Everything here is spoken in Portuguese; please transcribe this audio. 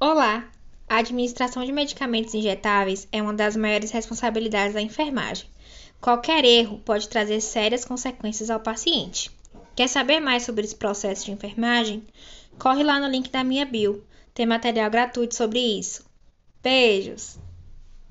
Olá! A administração de medicamentos injetáveis é uma das maiores responsabilidades da enfermagem. Qualquer erro pode trazer sérias consequências ao paciente. Quer saber mais sobre esse processo de enfermagem? Corre lá no link da minha bio. Tem material gratuito sobre isso. Beijos!